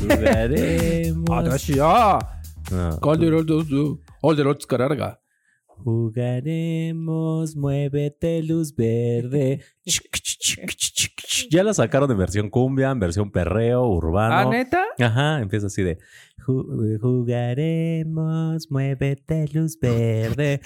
Jugaremos. No. Jugaremos, muévete, luz verde. Ya la sacaron en versión cumbia, en versión perreo, ¿Ah, urbano. neta? Ajá, empieza así de "Ju- jugaremos, muévete, luz verde.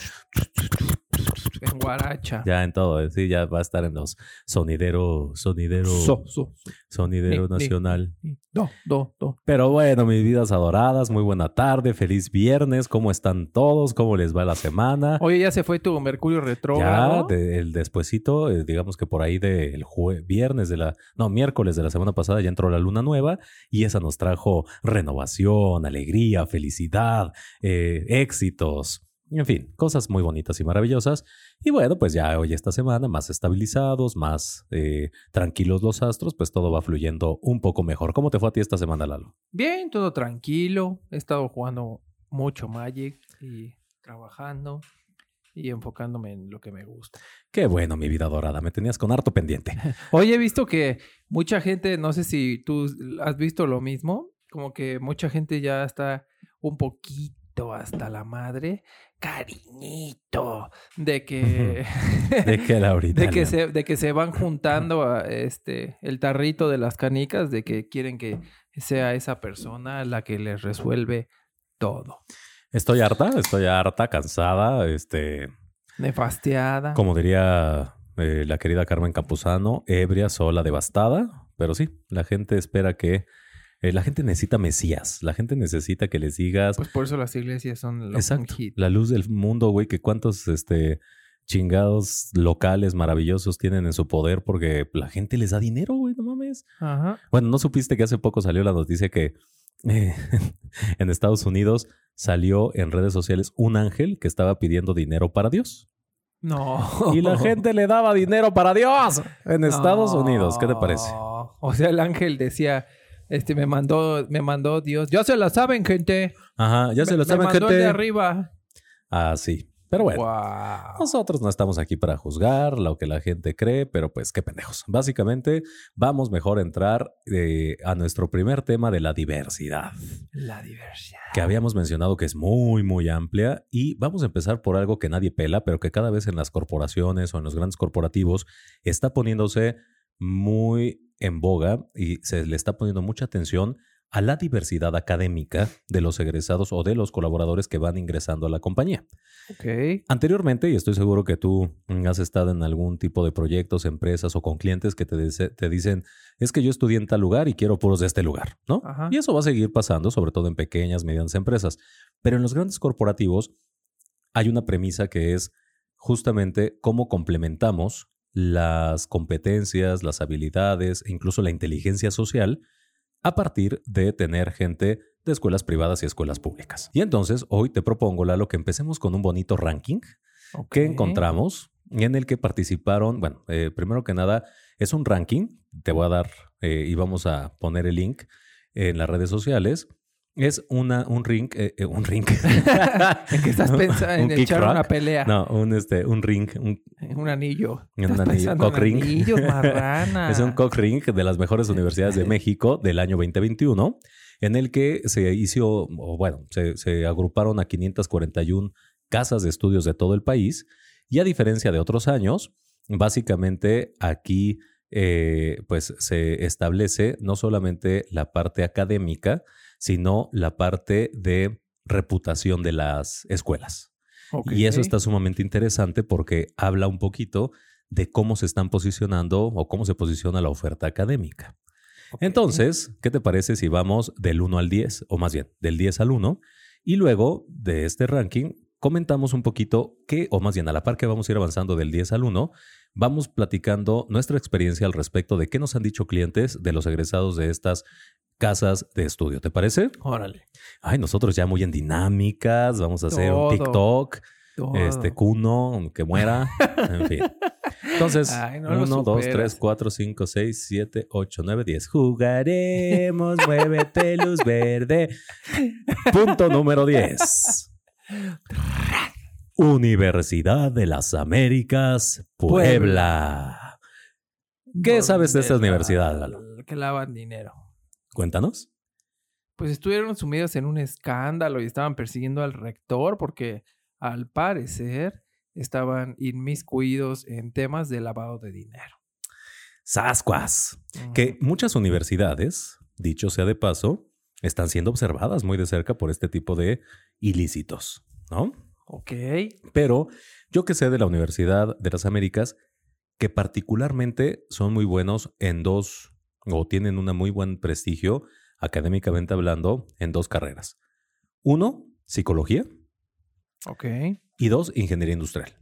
Guaracha. Ya en todo, eh, sí, ya va a estar en los sonidero, sonidero, So, so, so. sonidero Ni- ni- nacional. Do, do, do. Pero bueno, mis vidas adoradas, muy buena tarde, feliz viernes, ¿cómo están todos? ¿Cómo les va la semana? Oye, ya se fue tu Mercurio Ya, retrógrado. de- el despuesito, eh, digamos que por ahí del jue- viernes de la, no, miércoles de la semana pasada ya entró la luna nueva y esa nos trajo renovación, alegría, felicidad, eh, éxitos, en fin, cosas muy bonitas y maravillosas. Y bueno, pues ya hoy esta semana más estabilizados, más eh, tranquilos los astros, pues todo va fluyendo un poco mejor. ¿Cómo te fue a ti esta semana, Lalo? Bien, todo tranquilo. He estado jugando mucho Magic y trabajando y enfocándome en lo que me gusta. Qué bueno, mi vida dorada, me tenías con harto pendiente. Oye, he visto que mucha gente, no sé si tú has visto lo mismo, como que mucha gente ya está un poquito hasta la madre, cariñito, de que... ¿De qué, Laurita? De que, se, de que se van juntando a este el tarrito de las canicas, de que quieren que sea esa persona la que les resuelve todo. Estoy harta, estoy harta, cansada, este, Nefasteada. como diría eh, la querida Carmen Campuzano, ebria, sola, devastada, pero sí, la gente espera que, eh, la gente necesita mesías, la gente necesita que les digas, Pues por eso las iglesias son exacto, hit. la luz del mundo, güey, que cuántos, este, chingados locales maravillosos tienen en su poder porque la gente les da dinero, güey, no mames. Ajá. Bueno, ¿no supiste que hace poco salió la noticia que eh, en Estados Unidos salió en redes sociales un ángel que estaba pidiendo dinero para Dios? No. Y la gente le daba dinero para Dios en Estados Unidos. ¿Qué te parece? O sea, el ángel decía, este me mandó, me mandó Dios. Ya se la saben, gente. Ajá, ya se Me- lo me saben, mandó el de gente. arriba. Ah, sí. Pero bueno. Nosotros no estamos aquí para juzgar lo que la gente cree, pero pues qué pendejos. Básicamente, vamos mejor a entrar eh, a nuestro primer tema de la diversidad. La diversidad. que habíamos mencionado que es muy, muy amplia y vamos a empezar por algo que nadie pela, pero que cada vez en las corporaciones o en los grandes corporativos está poniéndose muy en boga y se le está poniendo mucha atención a la diversidad académica de los egresados o de los colaboradores que van ingresando a la compañía. Anteriormente, y estoy seguro que tú has estado en algún tipo de proyectos, empresas o con clientes que te, dice- te dicen, es que yo estudié en tal lugar y quiero puros de este lugar, ¿no? Ajá. Y eso va a seguir pasando, sobre todo en pequeñas, medianas empresas. Pero en los grandes corporativos hay una premisa que es justamente cómo complementamos las competencias, las habilidades e incluso la inteligencia social a partir de tener gente de escuelas privadas y escuelas públicas. Y entonces hoy te propongo, Lalo, que empecemos con un bonito ranking que encontramos en el que participaron, bueno, eh, primero que nada, es un ranking, te voy a dar eh, y vamos a poner el link en las redes sociales. Es una, un ring, eh, eh, un ring. ¿En qué estás pensando? En Un kick echar rock. una pelea. No, un, este, un ring, un, Un anillo. Un anillo, en cock ring. Marrana. es un cock ring de las mejores universidades de México del año 2021, en el que se hizo, o bueno, se, se agruparon a 541 casas de estudios de todo el país. Y a diferencia de otros años, básicamente aquí eh, pues se establece no solamente la parte académica, sino la parte de reputación de las escuelas. Y eso está sumamente interesante porque habla un poquito de cómo se están posicionando o cómo se posiciona la oferta académica. Entonces, ¿qué te parece si vamos del 1 al 10, o más bien del 10 al 1? Y luego de este ranking comentamos un poquito qué, o más bien a la par que vamos a ir avanzando del 10 al 1, vamos platicando nuestra experiencia al respecto de qué nos han dicho clientes de los egresados de estas casas de estudio. ¿Te parece? Órale. Ay, nosotros ya muy en dinámicas, vamos a hacer Todo. un TikTok, Todo. este Cuno, que muera, en fin. Entonces, Ay, no lo 1, 2, superas. 3, 4, 5, 6, 7, 8, 9, 10. Jugaremos, muévete, luz verde. Punto número 10. Universidad de las Américas, Puebla. ¿Qué sabes de esta ¿Dónde universidad, la- Lalo? Que lavan dinero. Cuéntanos. pues estuvieron sumidos en un escándalo y estaban persiguiendo al rector porque al parecer estaban inmiscuidos en temas de lavado de dinero. Sascuas. Que muchas universidades, dicho sea de paso, están siendo observadas muy de cerca por este tipo de ilícitos, ¿no? Ok. Pero yo que sé de la Universidad de las Américas, que particularmente son muy buenos en dos, o tienen un muy buen prestigio, académicamente hablando, en dos carreras. Uno, psicología. Ok. Y dos, ingeniería industrial.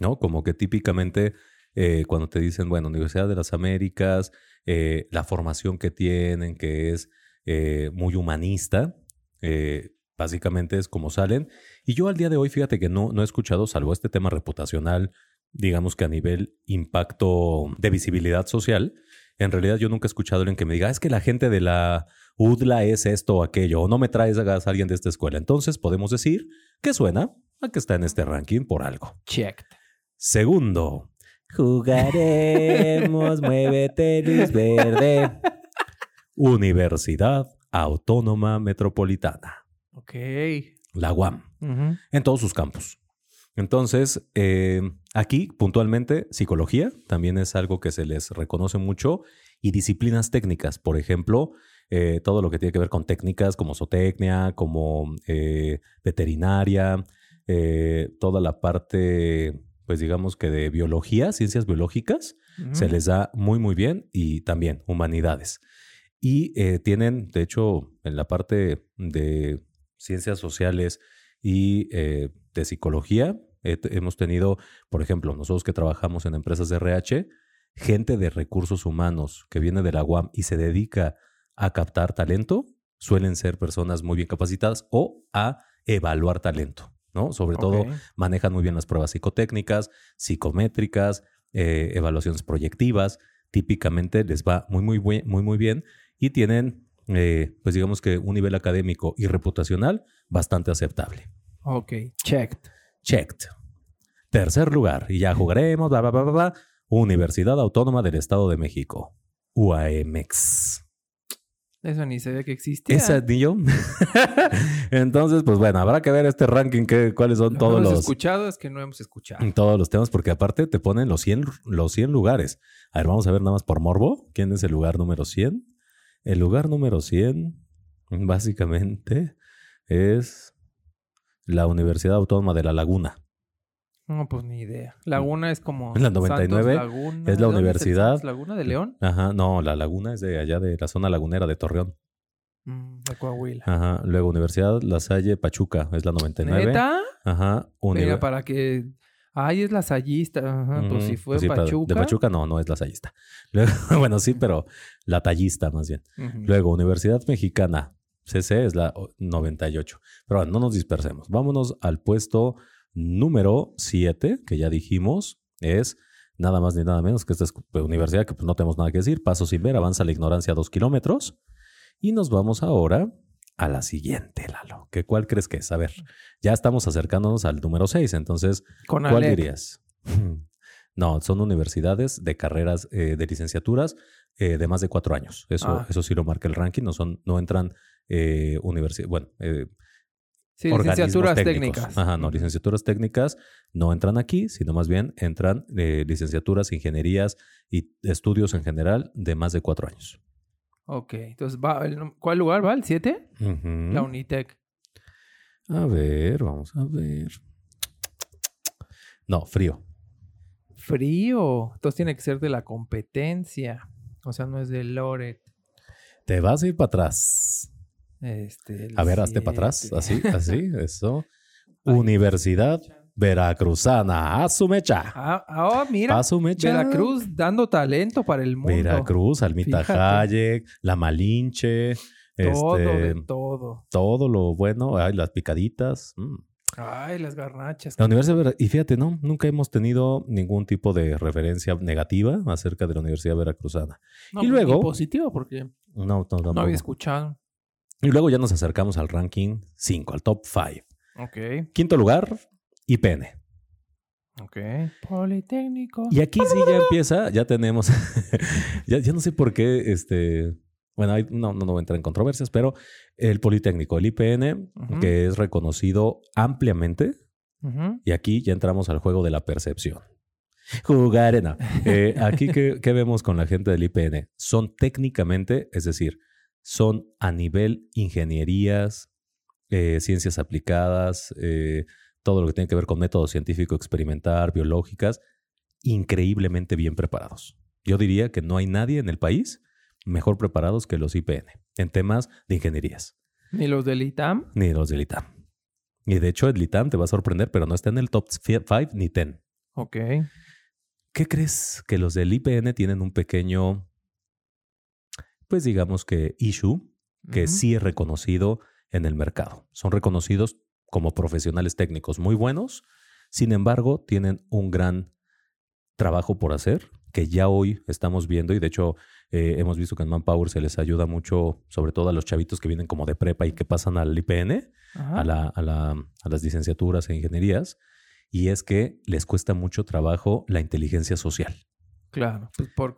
¿No? Como que típicamente eh, cuando te dicen, bueno, Universidad de las Américas, eh, la formación que tienen, que es eh, muy humanista, básicamente es como salen. Y yo al día de hoy, fíjate que no, no he escuchado, salvo este tema reputacional, digamos que a nivel impacto de visibilidad social, en realidad yo nunca he escuchado a alguien que me diga, es que la gente de la UDLA es esto o aquello, o no me traes a alguien de esta escuela. Entonces podemos decir que suena a que está en este ranking por algo. Check. Segundo, jugaremos, muévete luz verde. Universidad Autónoma Metropolitana. Ok. La UAM. En todos sus campos. Entonces, eh, aquí puntualmente, psicología también es algo que se les reconoce mucho y disciplinas técnicas, por ejemplo, eh, todo lo que tiene que ver con técnicas como zootecnia, como eh, veterinaria, toda la parte, pues digamos que de biología, ciencias biológicas, se les da muy, muy bien y también humanidades. Y tienen, de hecho, en la parte de ciencias sociales y de psicología. hemos tenido, por ejemplo, nosotros que trabajamos en empresas de RH, gente de recursos humanos que viene de la UAM y se dedica a captar talento, suelen ser personas muy bien capacitadas o a evaluar talento, ¿no? Sobre todo manejan muy bien las pruebas psicotécnicas, psicométricas, eh, evaluaciones proyectivas. Típicamente les va muy, muy, muy, muy, muy bien y tienen, eh, pues digamos que un nivel académico y reputacional bastante aceptable. Ok, checked. Checked. Tercer lugar, y ya jugaremos, bla, bla, bla, bla, Universidad Autónoma del Estado de México, UAMX. Eso ni sabía que existía. Esa ni yo. Entonces, pues bueno, habrá que ver este ranking, que, cuáles son todos hemos los... escuchado es que no hemos escuchado. Todos los temas, porque aparte te ponen los 100, los 100 lugares. A ver, vamos a ver nada más por morbo. ¿Quién es el lugar número 100? El lugar número 100, básicamente, es la Universidad Autónoma de La Laguna. No, pues ni idea. Laguna es como. La 99 es la universidad. ¿Laguna de León? Ajá, no, la Laguna es de allá de la zona lagunera de Torreón. Mm, de Coahuila. Ajá, luego Universidad La Salle Pachuca es la 99. ¿Neta? Ajá, Mira, para que. Ay, es la Sallista. Ajá, pues si fue Pachuca. De Pachuca no, no es la Sallista. bueno, sí, pero la Tallista más bien. Luego, Universidad Mexicana. CC es la 98. Pero bueno, no nos dispersemos. Vámonos al puesto número 7, que ya dijimos, es nada más ni nada menos que esta universidad que pues, no tenemos nada que decir. Paso sin ver, avanza la ignorancia dos kilómetros. Y nos vamos ahora a la siguiente, Lalo. ¿Qué, ¿Cuál crees que es? A ver, ya estamos acercándonos al número 6, entonces, ¿cuál dirías? No, son universidades de carreras eh, de licenciaturas eh, de más de cuatro años. Eso, ah. eso sí lo marca el ranking. No, son, no entran eh, universidad, bueno, eh, licenciaturas técnicas. Ajá, no, licenciaturas técnicas no entran aquí, sino más bien entran eh, licenciaturas, ingenierías y estudios en general de más de cuatro años. Ok, entonces, va, ¿cuál lugar va? ¿El 7? La Unitec. A ver, vamos a ver. No, frío. Frío. Entonces tiene que ser de la competencia. O sea, no es de Loret. Te vas a ir para atrás. Este, a ver, hazte para atrás, así, así, eso. Universidad Veracruzana, a su mecha. Ah, oh, mira. A su mecha. Veracruz dando talento para el mundo. Veracruz, Almita Hayek, La Malinche. Todo, este, de todo. Todo lo bueno, ay, las picaditas. Mm. Ay, las garnachas. La Universidad y fíjate, no, nunca hemos tenido ningún tipo de referencia negativa acerca de la Universidad Veracruzana. y pues, luego. positivo, porque no, no había escuchado. Y luego ya nos acercamos al ranking 5, al top 5. Ok. Quinto lugar, IPN. Ok. Politécnico. Y aquí sí ya empieza, ya tenemos, ya, no sé por qué, este, Bueno, ahí no, no, a entrar en controversias, pero el Politécnico, el IPN, que es reconocido ampliamente, y aquí ya entramos al juego de la percepción. Jugar, no. Eh, aquí, ¿qué, qué vemos con la gente del IPN? Son técnicamente, es decir, son a nivel ingenierías, eh, ciencias aplicadas, eh, todo lo que tiene que ver con método científico experimental, biológicas, increíblemente bien preparados. Yo diría que no hay nadie en el país mejor preparados que los IPN en temas de ingenierías, Ni los del ITAM. ni los del ITAM. Y de hecho, el ITAM te va a sorprender, pero no está en el top 5 ni 10. Ok. ¿Qué crees que los del IPN tienen un pequeño, pues digamos que issue, que sí es reconocido en el mercado? Son reconocidos como profesionales técnicos muy buenos, sin embargo, tienen un gran trabajo por hacer que ya hoy estamos viendo y de hecho eh, hemos visto que en Manpower se les ayuda mucho, sobre todo a los chavitos que vienen como de prepa y que pasan al IPN, Ajá. a, la- a la- a las licenciaturas e ingenierías, y es que les cuesta mucho trabajo la inteligencia social. Claro. Pues por,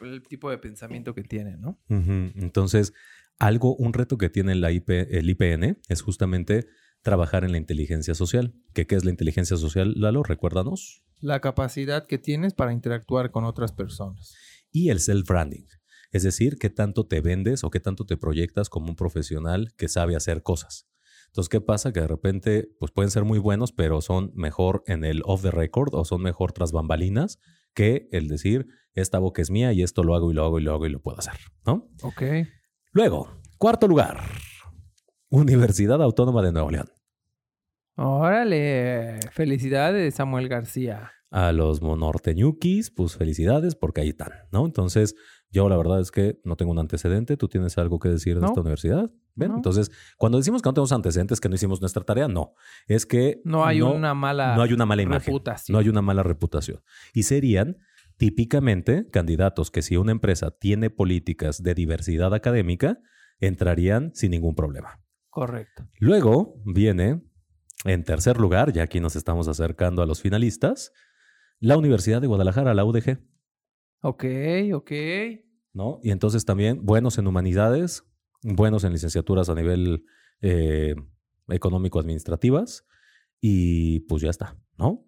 el tipo de pensamiento que tienen, ¿no? Entonces, algo, un reto que tiene la IP el IPN es justamente trabajar en la inteligencia social. ¿Qué, qué es la inteligencia social, Lalo? Recuérdanos. La capacidad que tienes para interactuar con otras personas. Y el self-branding. Es decir, qué tanto te vendes o qué tanto te proyectas como un profesional que sabe hacer cosas. Entonces, ¿qué pasa? Que de repente, pues pueden ser muy buenos, pero son mejor en el off the record o son mejor tras bambalinas que el decir, esta boca es mía y esto lo hago y lo hago y lo hago y lo puedo hacer, ¿no? Ok. Luego, cuarto lugar, Universidad Autónoma de Nuevo León. Órale. Felicidades, Samuel García. A los monorteñuquis, pues felicidades porque ahí están, ¿no? Entonces, yo la verdad es que no tengo un antecedente. ¿Tú tienes algo que decir de No. esta universidad? ¿Ven? No. Entonces, cuando decimos que no tenemos antecedentes, que no hicimos nuestra tarea, no. Es que No hay una mala no hay una mala imagen. reputación. No hay una mala reputación. Y serían típicamente candidatos que si una empresa tiene políticas de diversidad académica, entrarían sin ningún problema. Correcto. Luego viene, en tercer lugar, ya aquí nos estamos acercando a los finalistas, la Universidad de Guadalajara, la UDG, Ok, ok. ¿no? Y entonces también buenos en humanidades, buenos en licenciaturas a nivel eh, económico-administrativas, y pues ya está, ¿no?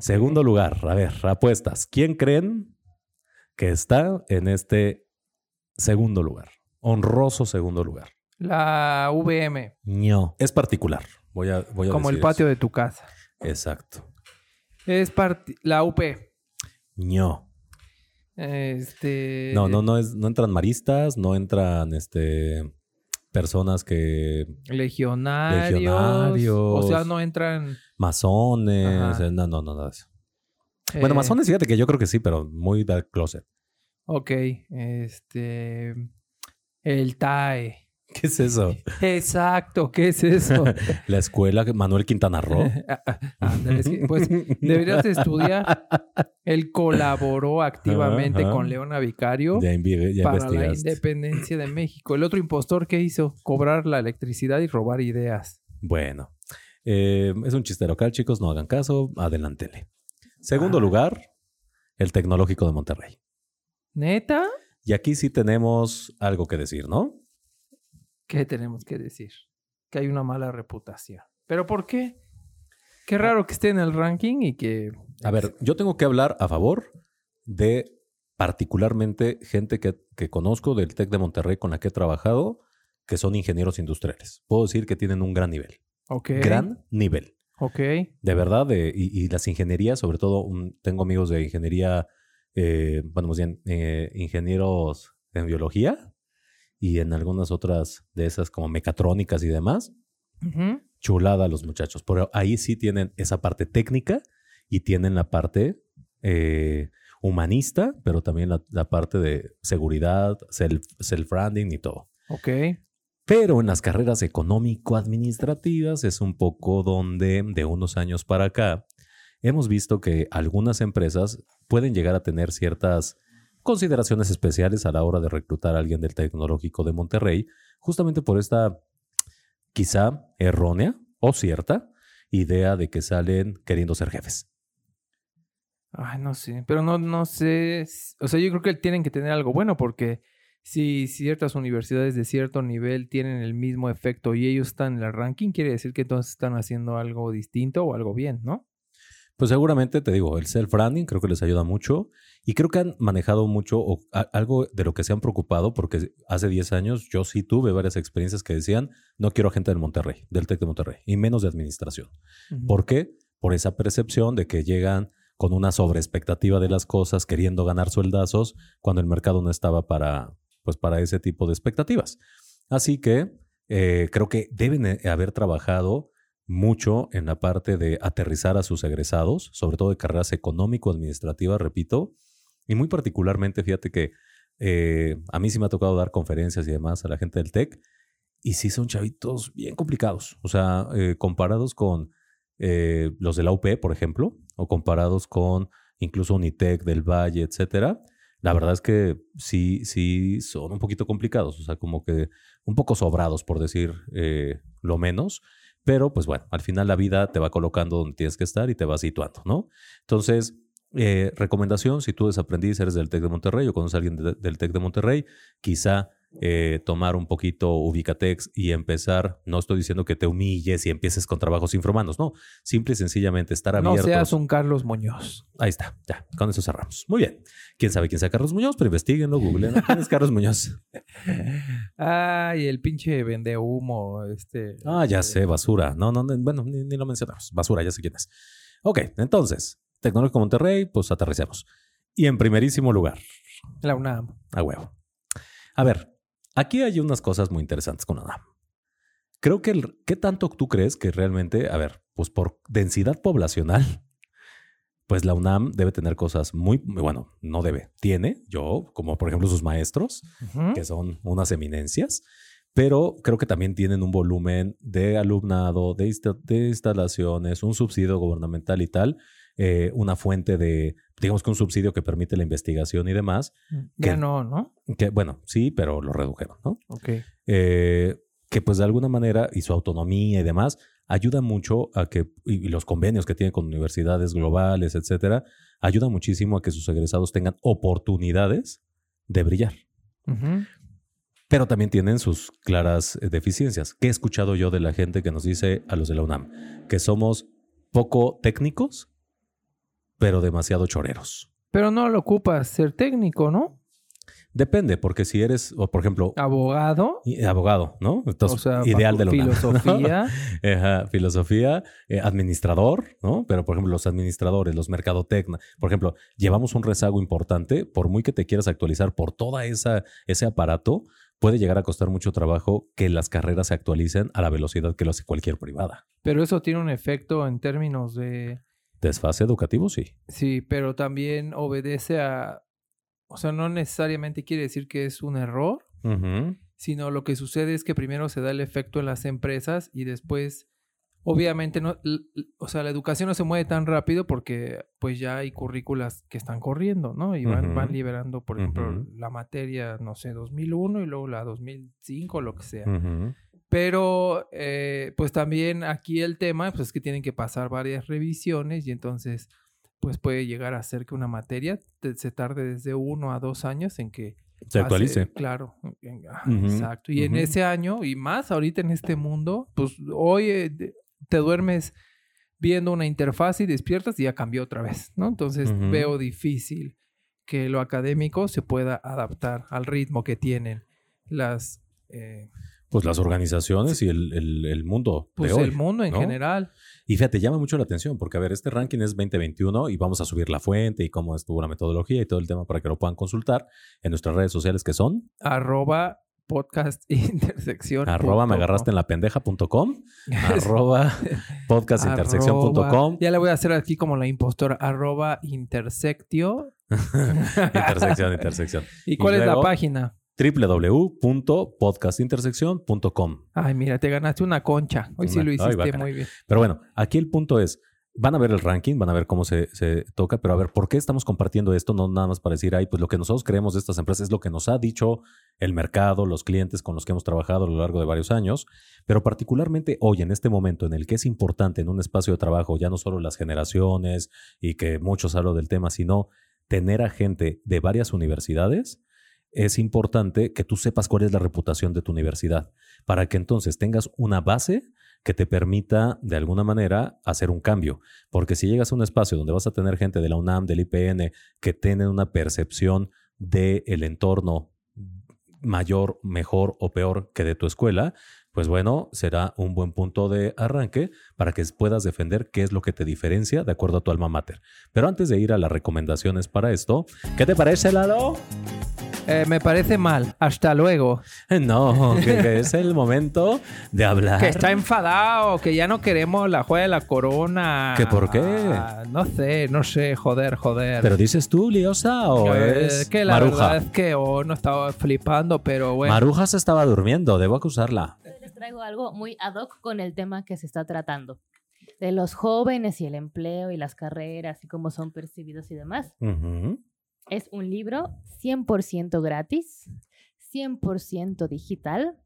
Segundo lugar, a ver, apuestas. ¿Quién creen que está en este segundo lugar? Honroso segundo lugar. La VM. No. Es particular. Voy a, voy a Como el patio eso. de tu casa. Exacto. Es la UP. No. Este. No, no, no, es, no entran maristas, no entran este, personas que. Legionarios. Legionarios. O sea, no entran. masones. Ajá. No, no, no, eso. Bueno, eh, masones, fíjate que yo creo que sí, pero muy dark closet. Ok. Este. El TAE. ¿Qué es eso? Exacto, ¿qué es eso? La escuela Manuel Quintana Roo. Ándale, sí, pues deberías de estudiar. Él colaboró activamente Ajá. con Leona Vicario Ya, para la independencia de México. El otro impostor que hizo, cobrar la electricidad y robar ideas. Bueno, eh, es un chiste local, chicos, no hagan caso, adelántele. Segundo Ah. lugar, el Tecnológico de Monterrey. ¿Neta? Y aquí sí tenemos algo que decir, ¿no? ¿Qué tenemos que decir? Que hay una mala reputación. ¿Pero por qué? Qué raro que esté en el ranking y que... A ver, yo tengo que hablar a favor de particularmente gente que, que conozco del TEC de Monterrey con la que he trabajado, que son ingenieros industriales. Puedo decir que tienen un gran nivel. Ok. Gran nivel. Ok. De verdad, de- y, y las ingenierías, sobre todo, un- tengo amigos de ingeniería, eh, bueno, más bien, eh, ingenieros en biología y en algunas otras de esas como mecatrónicas y demás. Chulada los muchachos, pero ahí sí tienen esa parte técnica y tienen la parte eh, humanista, pero también la, la parte de seguridad, self- self-branding y todo. Ok. Pero en las carreras económico-administrativas es un poco donde de unos años para acá hemos visto que algunas empresas pueden llegar a tener ciertas consideraciones especiales a la hora de reclutar a alguien del Tecnológico de Monterrey, justamente por esta quizá errónea o cierta idea de que salen queriendo ser jefes. Ay, no sé. Pero no, no sé. O sea, yo creo que tienen que tener algo bueno porque si ciertas universidades de cierto nivel tienen el mismo efecto y ellos están en el ranking, quiere decir que entonces están haciendo algo distinto o algo bien, ¿no? Pues seguramente, te digo, el self-branding creo que les ayuda mucho y creo que han manejado mucho o, algo de lo que se han preocupado, porque hace 10 años yo sí tuve varias experiencias que decían, no quiero gente del Monterrey, del TEC de Monterrey, y menos de administración. ¿Por qué? Por esa percepción de que llegan con una sobreexpectativa de las cosas, queriendo ganar sueldazos, cuando el mercado no estaba para, pues para ese tipo de expectativas. Así que eh, creo que deben eh, haber trabajado mucho en la parte de aterrizar a sus egresados, sobre todo de carreras económico-administrativas, repito, y muy particularmente, fíjate que eh, a mí sí me ha tocado dar conferencias y demás a la gente del TEC, y sí son chavitos bien complicados, o sea, comparados con los de la UP, por ejemplo, o comparados con incluso Unitec del Valle, etcétera, la verdad es que sí, sí son un poquito complicados, o sea, como que un poco sobrados, por decir eh, lo menos. Pero pues bueno, al final la vida te va colocando donde tienes que estar y te va situando, ¿no? Entonces, eh, recomendación, si tú desaprendiz, eres del TEC de Monterrey o conoces a alguien del TEC de Monterrey, quizá eh, tomar un poquito Ubicatex y empezar, no estoy diciendo que te humilles y empieces con trabajos infrahumanos, no, simple y sencillamente estar abierto. No seas un Carlos Muñoz. Ahí está, ya, con eso cerramos. Muy bien. ¿Quién sabe quién sea Carlos Muñoz? Pero investiguenlo, googleen. ¿Quién es Carlos Muñoz? Ay, el pinche vende humo, este. Ah, ya sé, basura. No, no, bueno, ni, ni lo mencionamos. Basura, ya sé quién es. Ok, entonces, Tecnológico Monterrey, pues aterricemos. Y en primerísimo lugar. La UNAM. A huevo. A ver, Aquí hay unas cosas muy interesantes con la Creo que, el, ¿qué tanto tú crees que realmente, a ver, pues por densidad poblacional, pues la UNAM debe tener cosas muy, bueno, no debe, tiene, yo, como por ejemplo sus maestros, que son unas eminencias, pero creo que también tienen un volumen de alumnado, de, de instalaciones, un subsidio gubernamental y tal, eh, una fuente de, digamos que un subsidio que permite la investigación y demás. Mm, ya no, ¿no? Que, bueno, sí, pero lo redujeron, ¿no? Ok. Eh, que pues de alguna manera, y su autonomía y demás, ayuda mucho a que, y, los convenios que tienen con universidades globales, etcétera, ayuda muchísimo a que sus egresados tengan oportunidades de brillar. Pero también tienen sus claras eh, deficiencias. ¿Qué he escuchado yo de la gente que nos dice a los de la UNAM? Que somos poco técnicos pero demasiado choreros. Pero no lo ocupas ser técnico, ¿no? Depende, porque si eres, o por ejemplo... Abogado. abogado, ¿no? Entonces, ideal de lo Filosofía. filosofía, eh, administrador, ¿no? Pero, por ejemplo, los administradores, los mercadotecnia, por ejemplo, llevamos un rezago importante, por muy que te quieras actualizar por toda esa ese aparato, puede llegar a costar mucho trabajo que las carreras se actualicen a la velocidad que lo hace cualquier privada. Pero eso tiene un efecto en términos de Desfase educativo, sí. Sí, pero también obedece a, o sea, no necesariamente quiere decir que es un error, sino lo que sucede es que primero se da el efecto en las empresas y después, obviamente, no, o sea, la educación no se mueve tan rápido porque pues ya hay currículas que están corriendo, ¿no? Y van, van liberando, por ejemplo, la materia, no sé, 2001 y luego la 2005, lo que sea. Pero, eh, pues también aquí el tema, pues es que tienen que pasar varias revisiones y entonces, pues puede llegar a ser que una materia se tarde desde uno a dos años en que se actualice. claro, exacto. Y en ese año y más ahorita en este mundo, pues hoy eh, te duermes viendo una interfaz y despiertas y ya cambió otra vez, ¿no? Entonces veo difícil que lo académico se pueda adaptar al ritmo que tienen las... Eh, pues las organizaciones y el, el, mundo. Pues el mundo en general. Y fíjate, llama mucho la atención porque, a ver, este ranking es 2021 y vamos a subir la fuente y cómo estuvo la metodología y todo el tema para que lo puedan consultar en nuestras redes sociales que son. Arroba podcast intersección. Arroba me agarraste en la pendeja.com. arroba podcastintersección.com. Ya le voy a hacer aquí como la impostora. Arroba intersectio. intersección, intersección. ¿Y cuál es la página? www.podcastintersección.com. Ay, mira, te ganaste una concha. Hoy sí lo hiciste muy bien. Pero bueno, aquí el punto es, van a ver el ranking, van a ver cómo se, toca, pero a ver, ¿por qué estamos compartiendo esto? No nada más para decir, ay, pues lo que nosotros creemos de estas empresas es lo que nos ha dicho el mercado, los clientes con los que hemos trabajado a lo largo de varios años, pero particularmente hoy, en este momento en el que es importante en un espacio de trabajo, ya no solo las generaciones y que muchos hablan del tema, sino tener a gente de varias universidades es importante que tú sepas cuál es la reputación de tu universidad, para que entonces tengas una base que te permita de alguna manera hacer un cambio. Porque si llegas a un espacio donde vas a tener gente de la UNAM, del IPN, que tienen una percepción del el entorno mayor, mejor o peor que de tu escuela, pues bueno, será un buen punto de arranque para que puedas defender qué es lo que te diferencia de acuerdo a tu alma mater. Pero antes de ir a las recomendaciones para esto, ¿qué te parece, Lalo? Eh, me parece mal. Hasta luego. No, que, que es el momento de hablar. Que está enfadado, que ya no queremos la juega de la corona. ¿Que por qué? Ah, no sé, no sé, joder, joder. ¿Pero dices tú, Liosa, o Eh, es que la Maruja? verdad es que oh, no estaba flipando, pero bueno. Maruja se estaba durmiendo, debo acusarla. Les traigo algo muy ad hoc con el tema que se está tratando. De los jóvenes y el empleo y las carreras y cómo son percibidos y demás. Ujú. Es un libro 100% gratis, 100% digital,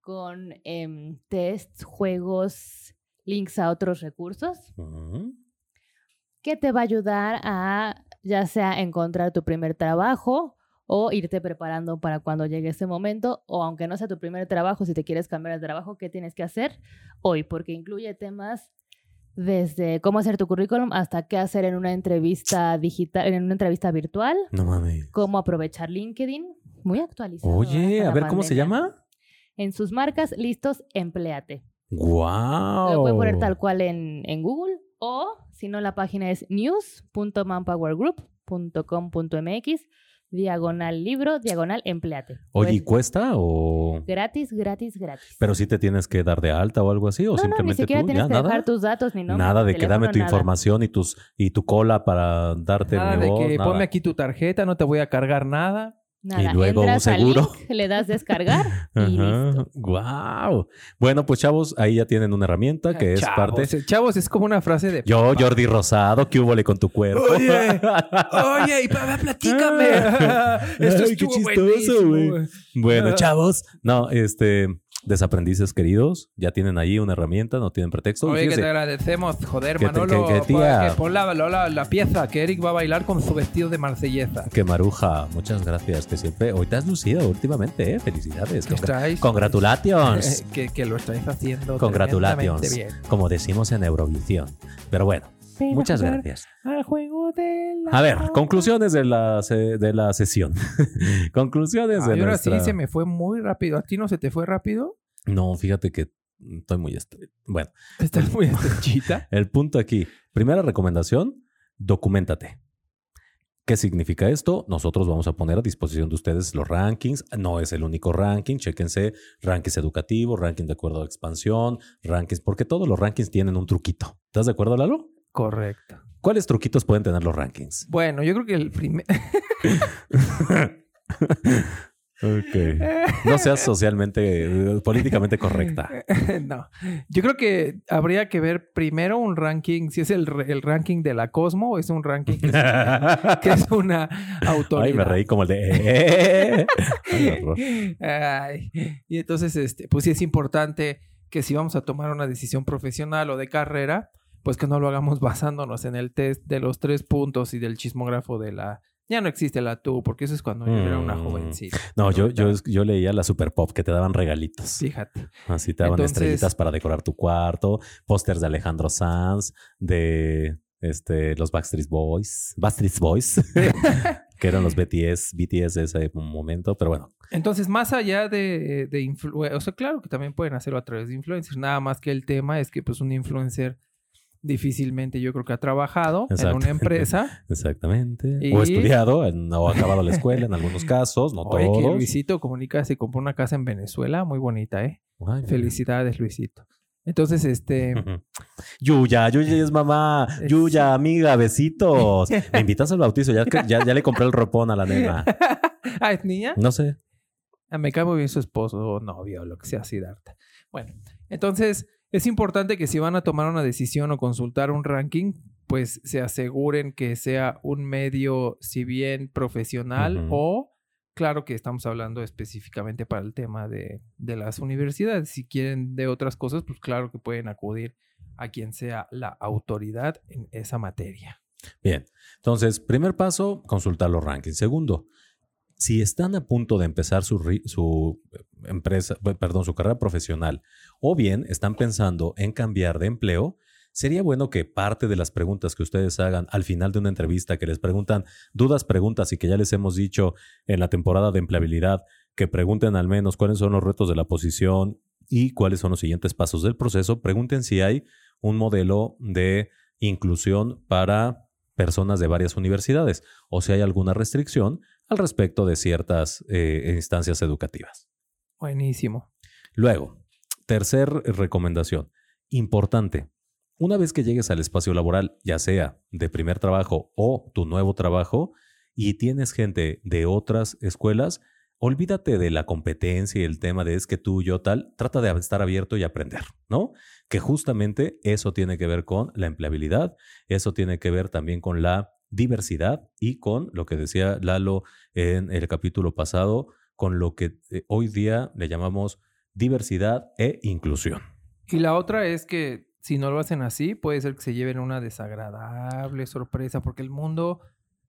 con em, tests, juegos, links a otros recursos, Ujú. que te va a ayudar a ya sea encontrar tu primer trabajo o irte preparando para cuando llegue ese momento, o aunque no sea tu primer trabajo, si te quieres cambiar de trabajo, ¿qué tienes que hacer hoy? Porque incluye temas desde cómo hacer tu currículum hasta qué hacer en una entrevista digital, en una entrevista virtual, No mames. cómo aprovechar LinkedIn, muy actualizado. Oye, a ver, ¿cómo se llama? En sus marcas, listos, empleate. ¡Wow! Lo pueden poner tal cual en, en Google o si no la página es news.manpowergroup.com.mx diagonal libro, diagonal empleate. Oye, ¿y Pues, cuesta o...? gratis, gratis, gratis. Pero si te tienes que dar de alta o algo así, o no, no, ni simplemente siquiera tú, tienes ya, que nada. dejar tus datos ni nombre. nada de que dame tu nada. información y tus y tu cola para darte Nada mi de voz, que nada. ponme aquí tu tarjeta, no te voy a cargar nada. Nada, luego un entras al seguro. link, le das descargar y listo. Wow. Bueno, pues chavos, ahí ya tienen una herramienta que es Chavos, parte. eh, Chavos, es como una frase de. Yo, Jordi Rosado, ¿qué hubo con tu cuerpo? Oye, Oye, y papá, platícame. Esto Ay, qué chistoso, güey. Bueno, chavos, no, este, desaprendices queridos, ya tienen ahí una herramienta, no tienen pretexto. Oye, que te agradecemos, joder, Que Manolo. que- que tía- pues, que pon la, la- la pieza, que Eric va a bailar con su vestido de marsellesa. que Maruja, muchas gracias, que siempre, hoy te has lucido últimamente, ¿eh? Felicidades. Que Congra- estáis- Congratulations. que, lo estáis haciendo Congratulations. bien. Como decimos en Eurovisión. Pero bueno, Ven muchas gracias. Al juego de la... A ver, conclusiones de la, de la sesión. conclusiones de ahora nuestra... sí se me fue muy rápido. ¿A ti no se te fue rápido? No, fíjate que estoy muy... Bueno, Estás muy estrechita. el punto aquí. Primera recomendación, documentate. ¿Qué significa esto? Nosotros vamos a poner a disposición de ustedes los rankings. No es el único ranking. Chéquense rankings educativos, rankings de acuerdo a expansión, rankings, porque todos los rankings tienen un truquito. ¿Estás de acuerdo, Lalo? Correcto. ¿Cuáles truquitos pueden tener los rankings? Bueno, yo creo que el primer... Ok. No seas socialmente, eh, políticamente correcta. no. Yo creo que habría que ver primero un ranking, si es el, el ranking de la Cosmo o es un ranking que es, que es una autoridad. Ay, me reí como el de... eh. Ay, Y entonces, este, pues sí es importante que si vamos a tomar una decisión profesional o de carrera, pues que no lo hagamos basándonos en el test de los tres puntos y del chismógrafo de la... Ya no existe la tú, porque eso es cuando yo era una Mm. jovencita. No, yo, yo, yo leía la Super Pop que te daban regalitos. Fíjate. Así te daban Entonces- estrellitas para decorar tu cuarto, pósters de Alejandro Sanz, de este, los Backstreet Boys, Backstreet Boys, que eran los BTS, BTS de ese momento, pero bueno. Entonces, más allá de, de influ- o sea, claro que también pueden hacerlo a través de influencers, nada más que el tema es que pues un influencer difícilmente yo creo que ha trabajado en una empresa. Exactamente. Y- O estudiado, en- o acabado la escuela en algunos casos, no Oye, que todos. Luisito comunica, se compró una casa en Venezuela, muy bonita, ¿eh? Ay. Felicidades, Luisito. Entonces, este. Yuya, Yuya es mamá. Yuya, amiga, besitos. Me invitas al bautizo. Ya, ya, ya le compré el ropón a la nena. ah, ¿es niña? No sé. Ah, me cae muy bien su esposo o novio lo que sea, Siddhartha. Bueno, entonces es importante que si van a tomar una decisión o consultar un ranking, pues se aseguren que sea un medio, si bien profesional o, claro que estamos hablando específicamente para el tema de, de las universidades. Si quieren de otras cosas, pues claro que pueden acudir a quien sea la autoridad en esa materia. Bien. Entonces, primer paso, consultar los rankings. Segundo, si están a punto de empezar su, su empresa, pe- perdón, su carrera profesional, o bien están pensando en cambiar de empleo, sería bueno que parte de las preguntas que ustedes hagan al final de una entrevista, que les preguntan dudas, preguntas y que ya les hemos dicho en la temporada de empleabilidad, que pregunten al menos cuáles son los retos de la posición y cuáles son los siguientes pasos del proceso, pregunten si hay un modelo de inclusión para personas de varias universidades o si hay alguna restricción al respecto de ciertas eh, instancias educativas. Buenísimo. Luego, tercer recomendación, importante. Una vez que llegues al espacio laboral, ya sea de primer trabajo o tu nuevo trabajo, y tienes gente de otras escuelas, olvídate de la competencia y el tema de es que tú, yo, tal, trata de estar abierto y aprender, ¿no? Que justamente eso tiene que ver con la empleabilidad, eso tiene que ver también con la diversidad y con lo que decía Lalo en el capítulo pasado, con lo que eh, hoy día le llamamos diversidad e inclusión. Y la otra es que si no lo hacen así, puede ser que se lleven una desagradable sorpresa, porque el mundo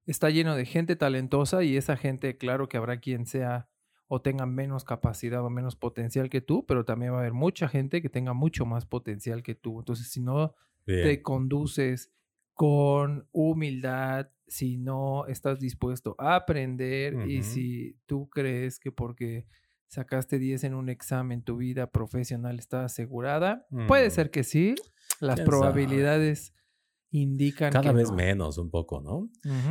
está lleno de gente talentosa y esa gente, claro que habrá quien sea o tenga menos capacidad o menos potencial que tú, pero también va a haber mucha gente que tenga mucho más potencial que tú. Entonces, si no te conduces con humildad, si no estás dispuesto a aprender y si tú crees que porque sacaste 10 en un examen tu vida profesional está asegurada, puede Mm. ser que sí, las ¿Quién probabilidades indican Cada que vez no. menos un poco, ¿no?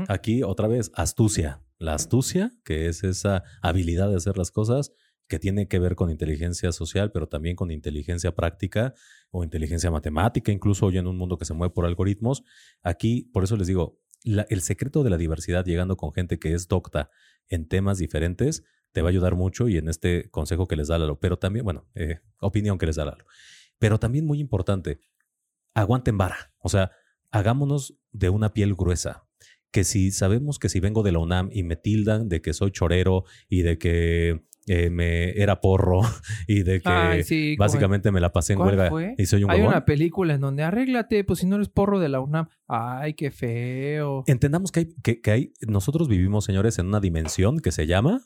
Aquí otra vez, astucia. La astucia, que es esa habilidad de hacer las cosas que tiene que ver con inteligencia social, pero también con inteligencia práctica o inteligencia matemática, incluso hoy en un mundo que se mueve por algoritmos. Aquí, por eso les digo, el secreto de la diversidad llegando con gente que es docta en temas diferentes te va a ayudar mucho y en este consejo que les da Lalo, pero también, bueno, eh, opinión que les da Lalo. Pero también muy importante, aguanten vara. O sea, hagámonos de una piel gruesa. Que si sabemos que si vengo de la UNAM y me tildan de que soy chorero y de que eh, me era porro y de que Ay, sí, como- básicamente me la pasé en ¿Cuál huelga fue? y soy un Hay huevón. una película en donde arréglate, pues si no eres porro de la UNAM. Ay, qué feo. Entendamos que hay, que, que hay, nosotros vivimos, señores, en una dimensión que se llama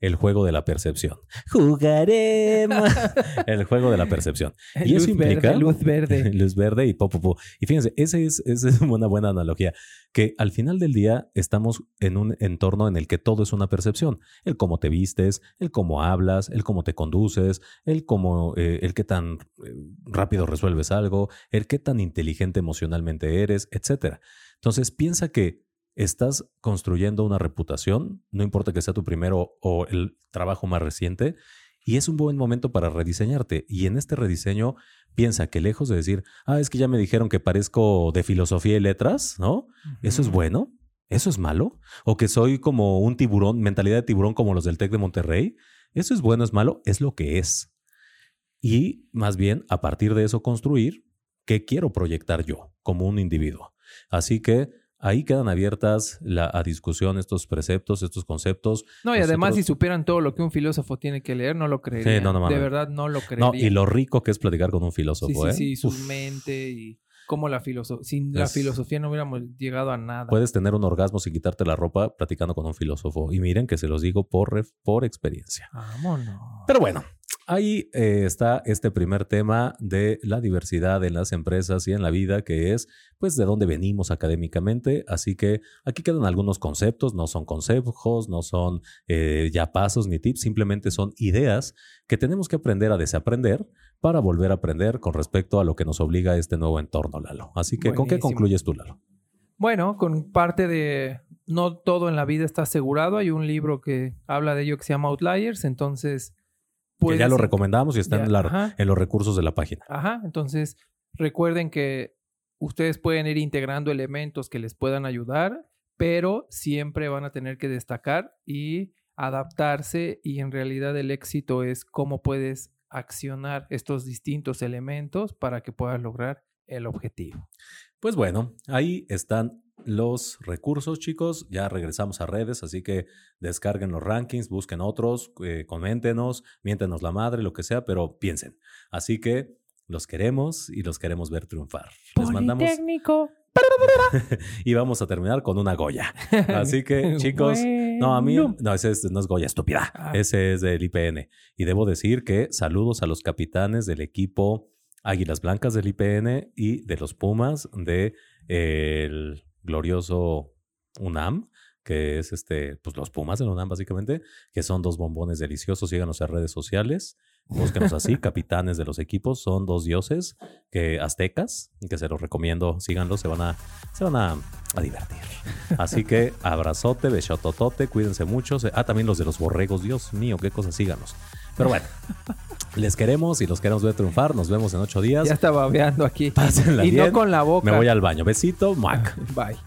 el juego de la percepción. Jugaremos. el juego de la percepción. Y luz eso implica- verde, luz verde. Luz verde y po, po, po. Y fíjense, esa es, esa es una buena analogía. Que al final del día estamos en un entorno en el que todo es una percepción. El cómo te vistes, el cómo hablas, el cómo te conduces, el cómo, eh, el qué tan eh, rápido resuelves algo, el qué tan inteligente emocionalmente eres, etcétera. Entonces piensa que estás construyendo una reputación, no importa que sea tu primero o el trabajo más reciente, y es un buen momento para rediseñarte. Y en este rediseño piensa que lejos de decir, ah, es que ya me dijeron que parezco de filosofía y letras, ¿no? ¿Eso es bueno? ¿Eso es malo? ¿O que soy como un tiburón, mentalidad de tiburón como los del TEC de Monterrey? ¿Eso es bueno, es malo? Es lo que es. Y más bien, a partir de eso, construir qué quiero proyectar yo como un individuo. Así que ahí quedan abiertas la, a discusión estos preceptos, estos conceptos. No, y además, si supieran todo lo que un filósofo tiene que leer, no lo creería. no, no de verdad, no lo creería. No, y lo rico que es platicar con un filósofo, Sí, ¿eh? sí, su Uf. mente y cómo la filosofía... Sin la filosofía no hubiéramos llegado a nada. Puedes tener un orgasmo sin quitarte la ropa platicando con un filósofo. Y miren que se los digo por, por experiencia. Vámonos. Pero bueno, ahí eh, está este primer tema de la diversidad en las empresas y en la vida, que es pues de dónde venimos académicamente. Así que aquí quedan algunos conceptos, no son consejos, no son eh, ya pasos ni tips, simplemente son ideas que tenemos que aprender a desaprender para volver a aprender con respecto a lo que nos obliga este nuevo entorno, Lalo. Así que, ¿con qué concluyes tú, Lalo? Bueno, con parte de no todo en la vida está asegurado. Hay un libro que habla de ello que se llama Outliers. Entonces, Que ya lo recomendamos y está ya, en, la- ajá. en los recursos de la página. Ajá, entonces recuerden que ustedes pueden ir integrando elementos que les puedan ayudar, pero siempre van a tener que destacar y adaptarse y en realidad el éxito es cómo puedes accionar estos distintos elementos para que puedas lograr el objetivo. Pues bueno, ahí están los recursos, chicos. Ya regresamos a redes, así que descarguen los rankings, busquen otros, eh, coméntenos, miéntenos la madre, lo que sea, pero piensen. Así que los queremos y los queremos ver triunfar. Les mandamos Politécnico. y vamos a terminar con una Goya. Así que, chicos, No, a mí, no, ese es- no es Goya, estúpida. Ah. Ese es del IPN. Y debo decir que saludos a los capitanes del equipo Águilas Blancas del IPN y de los Pumas de el glorioso UNAM, que es este, pues los Pumas del UNAM básicamente, que son dos bombones deliciosos. Síganos en redes sociales. Búsquenos así, capitanes de los equipos, son dos dioses que aztecas, que se los recomiendo, síganlos, se van a, se van a, a divertir. Así que abrazote, besototote, cuídense mucho. Ah, también los de los borregos, Dios mío, qué cosas, síganos. Pero bueno, les queremos y los queremos ver triunfar. Nos vemos en ocho días. Ya está babeando aquí. Pásenla y bien. no con la boca. Me voy al baño. Besito, muac. Bye.